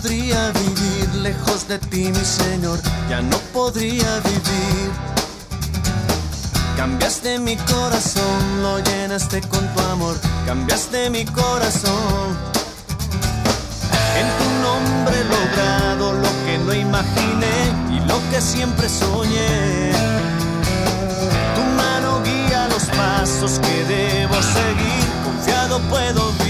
Podría vivir lejos de ti, mi Señor, ya no podría vivir. Cambiaste mi corazón, lo llenaste con tu amor, cambiaste mi corazón. En tu nombre he logrado lo que no imaginé y lo que siempre soñé. Tu mano guía los pasos que debo seguir, confiado puedo vivir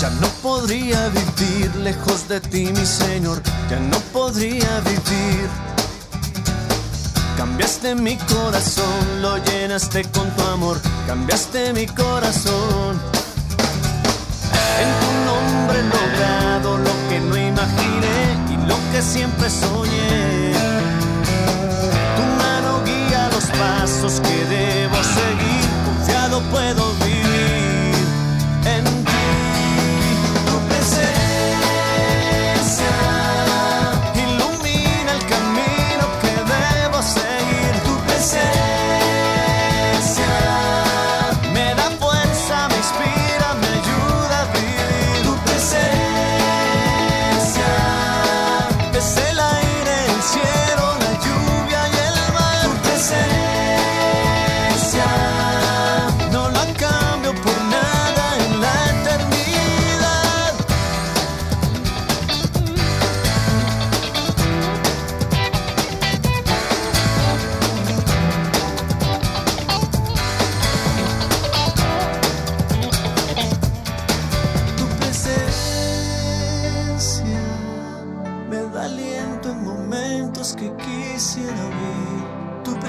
Ya no podría vivir lejos de ti, mi Señor, ya no podría vivir. Cambiaste mi corazón, lo llenaste con tu amor, cambiaste mi corazón. En tu nombre logrado lo que no imaginé y lo que siempre soñé. Tu mano guía los pasos que debo seguir, confiado puedo vivir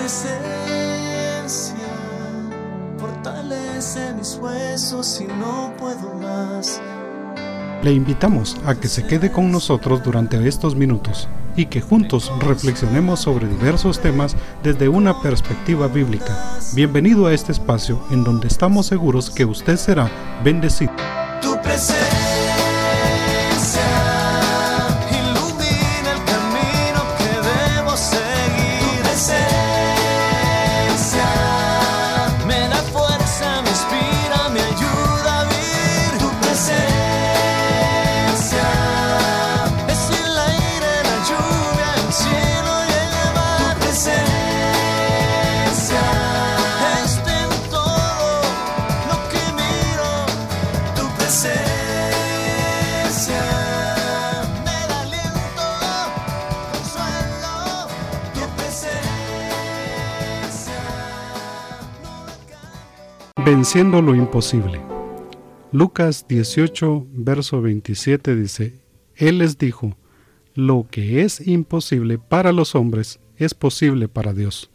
presencia fortalece mis huesos y no puedo más. Le invitamos a que se quede con nosotros durante estos minutos y que juntos reflexionemos sobre diversos temas desde una perspectiva bíblica. Bienvenido a este espacio en donde estamos seguros que usted será bendecido. Venciendo lo imposible. Lucas 18, verso 27 dice, Él les dijo, lo que es imposible para los hombres es posible para Dios.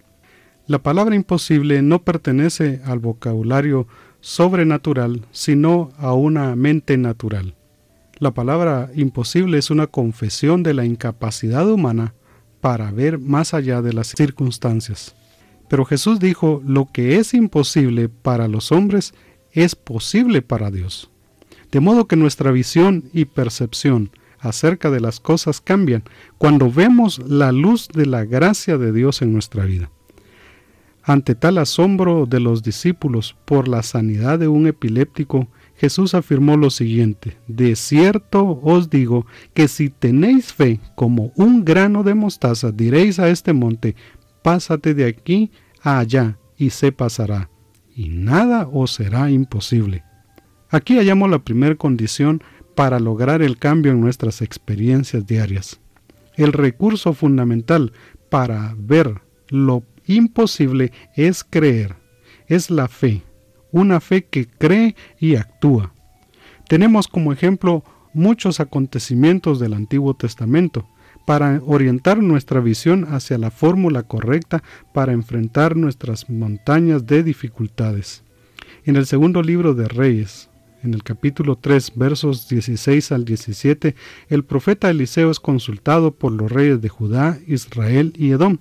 La palabra imposible no pertenece al vocabulario sobrenatural, sino a una mente natural. La palabra imposible es una confesión de la incapacidad humana para ver más allá de las circunstancias. Pero Jesús dijo, lo que es imposible para los hombres es posible para Dios. De modo que nuestra visión y percepción acerca de las cosas cambian cuando vemos la luz de la gracia de Dios en nuestra vida. Ante tal asombro de los discípulos por la sanidad de un epiléptico, Jesús afirmó lo siguiente, de cierto os digo que si tenéis fe como un grano de mostaza, diréis a este monte, pásate de aquí a allá, y se pasará, y nada os será imposible. Aquí hallamos la primera condición para lograr el cambio en nuestras experiencias diarias. El recurso fundamental para ver lo imposible es creer, es la fe, una fe que cree y actúa. Tenemos como ejemplo muchos acontecimientos del Antiguo Testamento, para orientar nuestra visión hacia la fórmula correcta para enfrentar nuestras montañas de dificultades. En el segundo libro de Reyes, en el capítulo 3, versos 16 al 17, el profeta Eliseo es consultado por los reyes de Judá, Israel y Edom,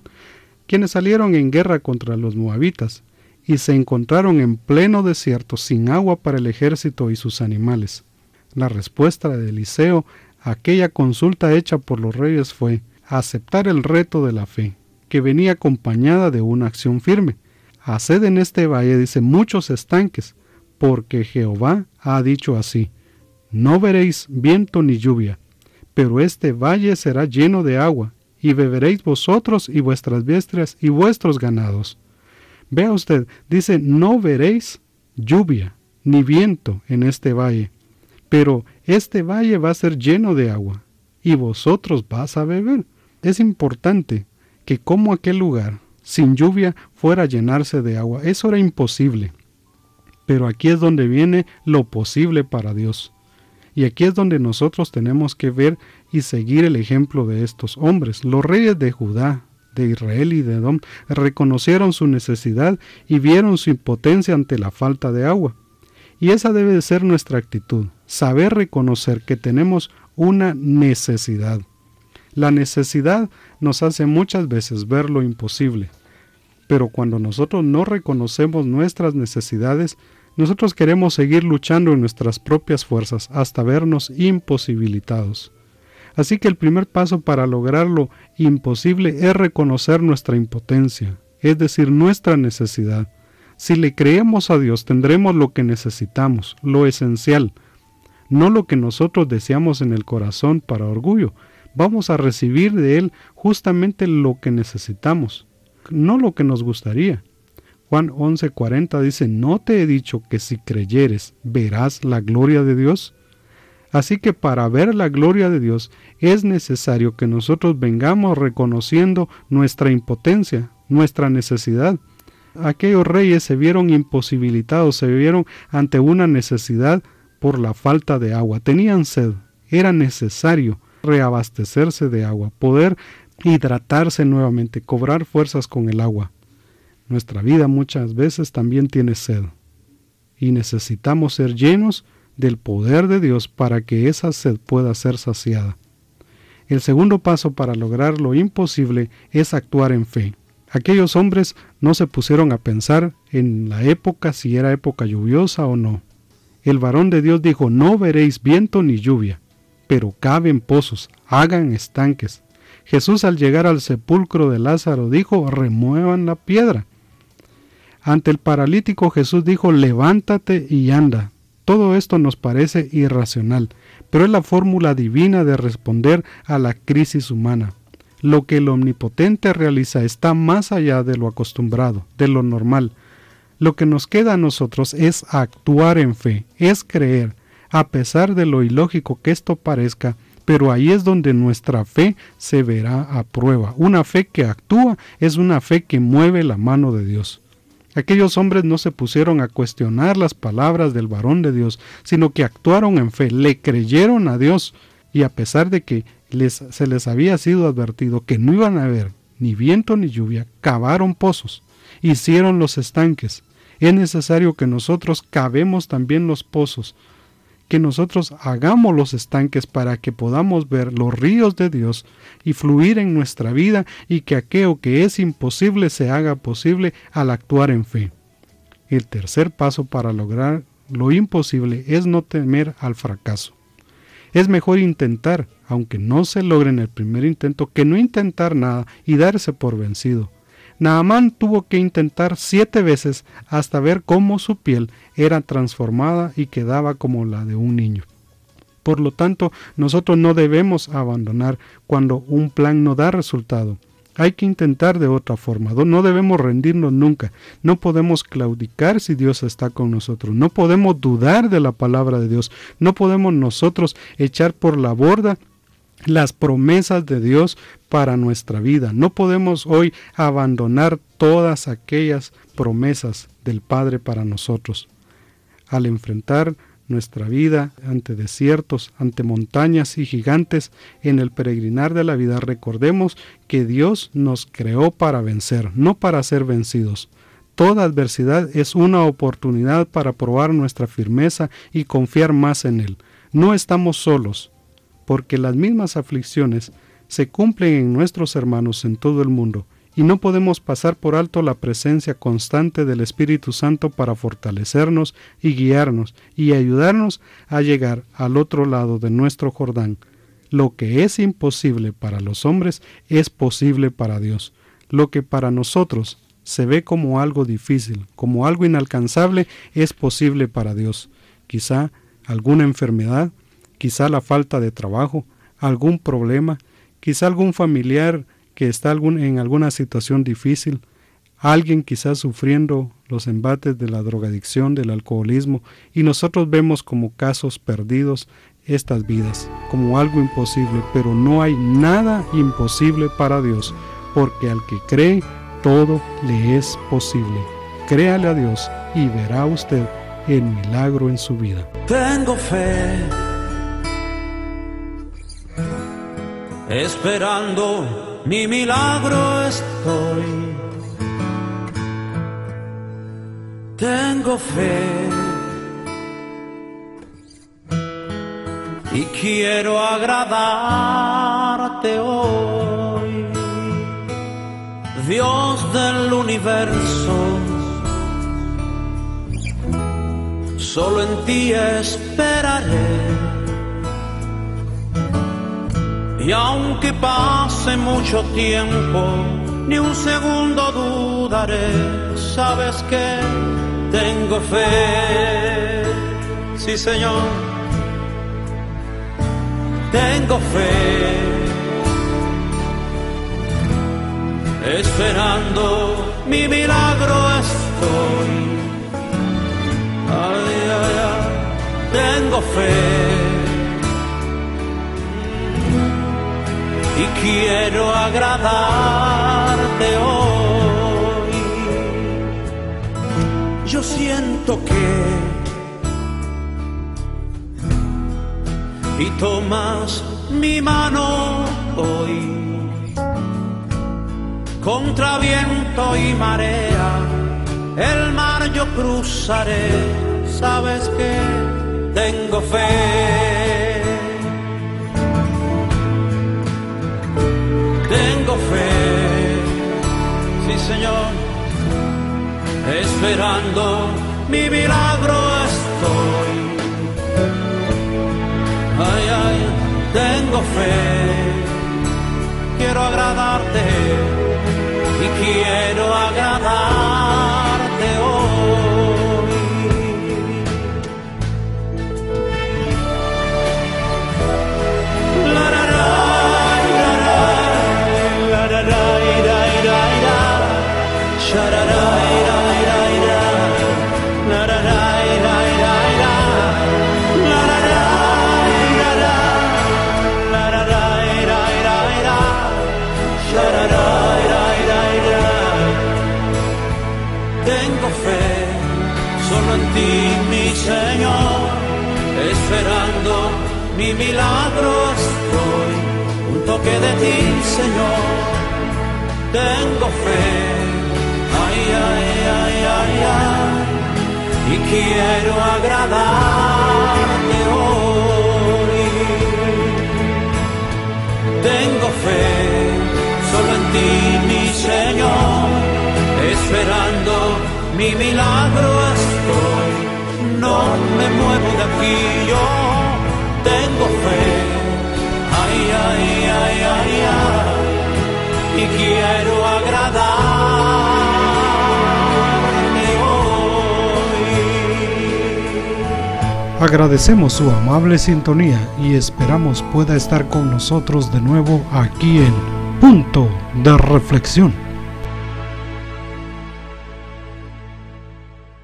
quienes salieron en guerra contra los moabitas y se encontraron en pleno desierto sin agua para el ejército y sus animales. La respuesta de Eliseo aquella consulta hecha por los reyes fue aceptar el reto de la fe, que venía acompañada de una acción firme. Haced en este valle, dice, muchos estanques, porque Jehová ha dicho así, no veréis viento ni lluvia, pero este valle será lleno de agua, y beberéis vosotros y vuestras bestias y vuestros ganados. Vea usted, dice, no veréis lluvia ni viento en este valle, pero este valle va a ser lleno de agua, y vosotros vas a beber. Es importante que como aquel lugar, sin lluvia, fuera a llenarse de agua. Eso era imposible. Pero aquí es donde viene lo posible para Dios. Y aquí es donde nosotros tenemos que ver y seguir el ejemplo de estos hombres. Los reyes de Judá, de Israel y de Edom reconocieron su necesidad y vieron su impotencia ante la falta de agua. Y esa debe de ser nuestra actitud, saber reconocer que tenemos una necesidad. La necesidad nos hace muchas veces ver lo imposible, pero cuando nosotros no reconocemos nuestras necesidades, nosotros queremos seguir luchando en nuestras propias fuerzas hasta vernos imposibilitados. Así que el primer paso para lograr lo imposible es reconocer nuestra impotencia, es decir, nuestra necesidad. Si le creemos a Dios tendremos lo que necesitamos, lo esencial, no lo que nosotros deseamos en el corazón para orgullo. Vamos a recibir de Él justamente lo que necesitamos no lo que nos gustaría. Juan 11:40 dice, ¿no te he dicho que si creyeres verás la gloria de Dios? Así que para ver la gloria de Dios es necesario que nosotros vengamos reconociendo nuestra impotencia, nuestra necesidad. Aquellos reyes se vieron imposibilitados, se vieron ante una necesidad por la falta de agua. Tenían sed, era necesario reabastecerse de agua, poder hidratarse nuevamente, cobrar fuerzas con el agua. Nuestra vida muchas veces también tiene sed y necesitamos ser llenos del poder de Dios para que esa sed pueda ser saciada. El segundo paso para lograr lo imposible es actuar en fe. Aquellos hombres no se pusieron a pensar en la época si era época lluviosa o no. El varón de Dios dijo, no veréis viento ni lluvia, pero caben pozos, hagan estanques, Jesús al llegar al sepulcro de Lázaro dijo, remuevan la piedra. Ante el paralítico Jesús dijo, levántate y anda. Todo esto nos parece irracional, pero es la fórmula divina de responder a la crisis humana. Lo que el omnipotente realiza está más allá de lo acostumbrado, de lo normal. Lo que nos queda a nosotros es actuar en fe, es creer, a pesar de lo ilógico que esto parezca, pero ahí es donde nuestra fe se verá a prueba. Una fe que actúa es una fe que mueve la mano de Dios. Aquellos hombres no se pusieron a cuestionar las palabras del varón de Dios, sino que actuaron en fe, le creyeron a Dios, y a pesar de que les, se les había sido advertido que no iban a haber ni viento ni lluvia, cavaron pozos, hicieron los estanques. Es necesario que nosotros cavemos también los pozos, que nosotros hagamos los estanques para que podamos ver los ríos de Dios y fluir en nuestra vida y que aquello que es imposible se haga posible al actuar en fe. El tercer paso para lograr lo imposible es no temer al fracaso. Es mejor intentar, aunque no se logre en el primer intento, que no intentar nada y darse por vencido. Naamán tuvo que intentar siete veces hasta ver cómo su piel era transformada y quedaba como la de un niño. Por lo tanto, nosotros no debemos abandonar cuando un plan no da resultado. Hay que intentar de otra forma. No debemos rendirnos nunca. No podemos claudicar si Dios está con nosotros. No podemos dudar de la palabra de Dios. No podemos nosotros echar por la borda las promesas de Dios para nuestra vida. No podemos hoy abandonar todas aquellas promesas del Padre para nosotros. Al enfrentar nuestra vida ante desiertos, ante montañas y gigantes, en el peregrinar de la vida recordemos que Dios nos creó para vencer, no para ser vencidos. Toda adversidad es una oportunidad para probar nuestra firmeza y confiar más en Él. No estamos solos, porque las mismas aflicciones se cumplen en nuestros hermanos en todo el mundo, y no podemos pasar por alto la presencia constante del Espíritu Santo para fortalecernos y guiarnos y ayudarnos a llegar al otro lado de nuestro Jordán. Lo que es imposible para los hombres es posible para Dios. Lo que para nosotros se ve como algo difícil, como algo inalcanzable, es posible para Dios. Quizá alguna enfermedad, quizá la falta de trabajo, algún problema, quizá algún familiar que está en alguna situación difícil, alguien quizás sufriendo los embates de la drogadicción, del alcoholismo, y nosotros vemos como casos perdidos estas vidas, como algo imposible, pero no hay nada imposible para Dios, porque al que cree, todo le es posible. Créale a Dios y verá usted el milagro en su vida. Tengo fe, esperando mi milagro estoy. Tengo fe y quiero agradarte hoy. Dios del universo, solo en ti esperaré. Y aunque pase mucho tiempo, ni un segundo dudaré, sabes que tengo fe. Sí, Señor, tengo fe. Esperando mi milagro estoy. Ay, ay, ay, tengo fe y quiero agradarte hoy. Yo siento que y tomas mi mano hoy contra viento y marea, el mar yo cruzaré, sabes que tengo fe. Esperando mi milagro estoy. Ay, ay, tengo fe, quiero agradarte y quiero agradarte mi milagro estoy, un toque de ti, Señor, tengo fe, ay, ay, ay, ay, ay, y quiero agradarte hoy. Tengo fe, solo en ti, mi Señor, esperando mi milagro estoy, no me muevo de aquí yo tengo fe, ay, ay, ay, ay, ay, y quiero agradarme hoy. Agradecemos su amable sintonía y esperamos pueda estar con nosotros de nuevo aquí en Punto de Reflexión.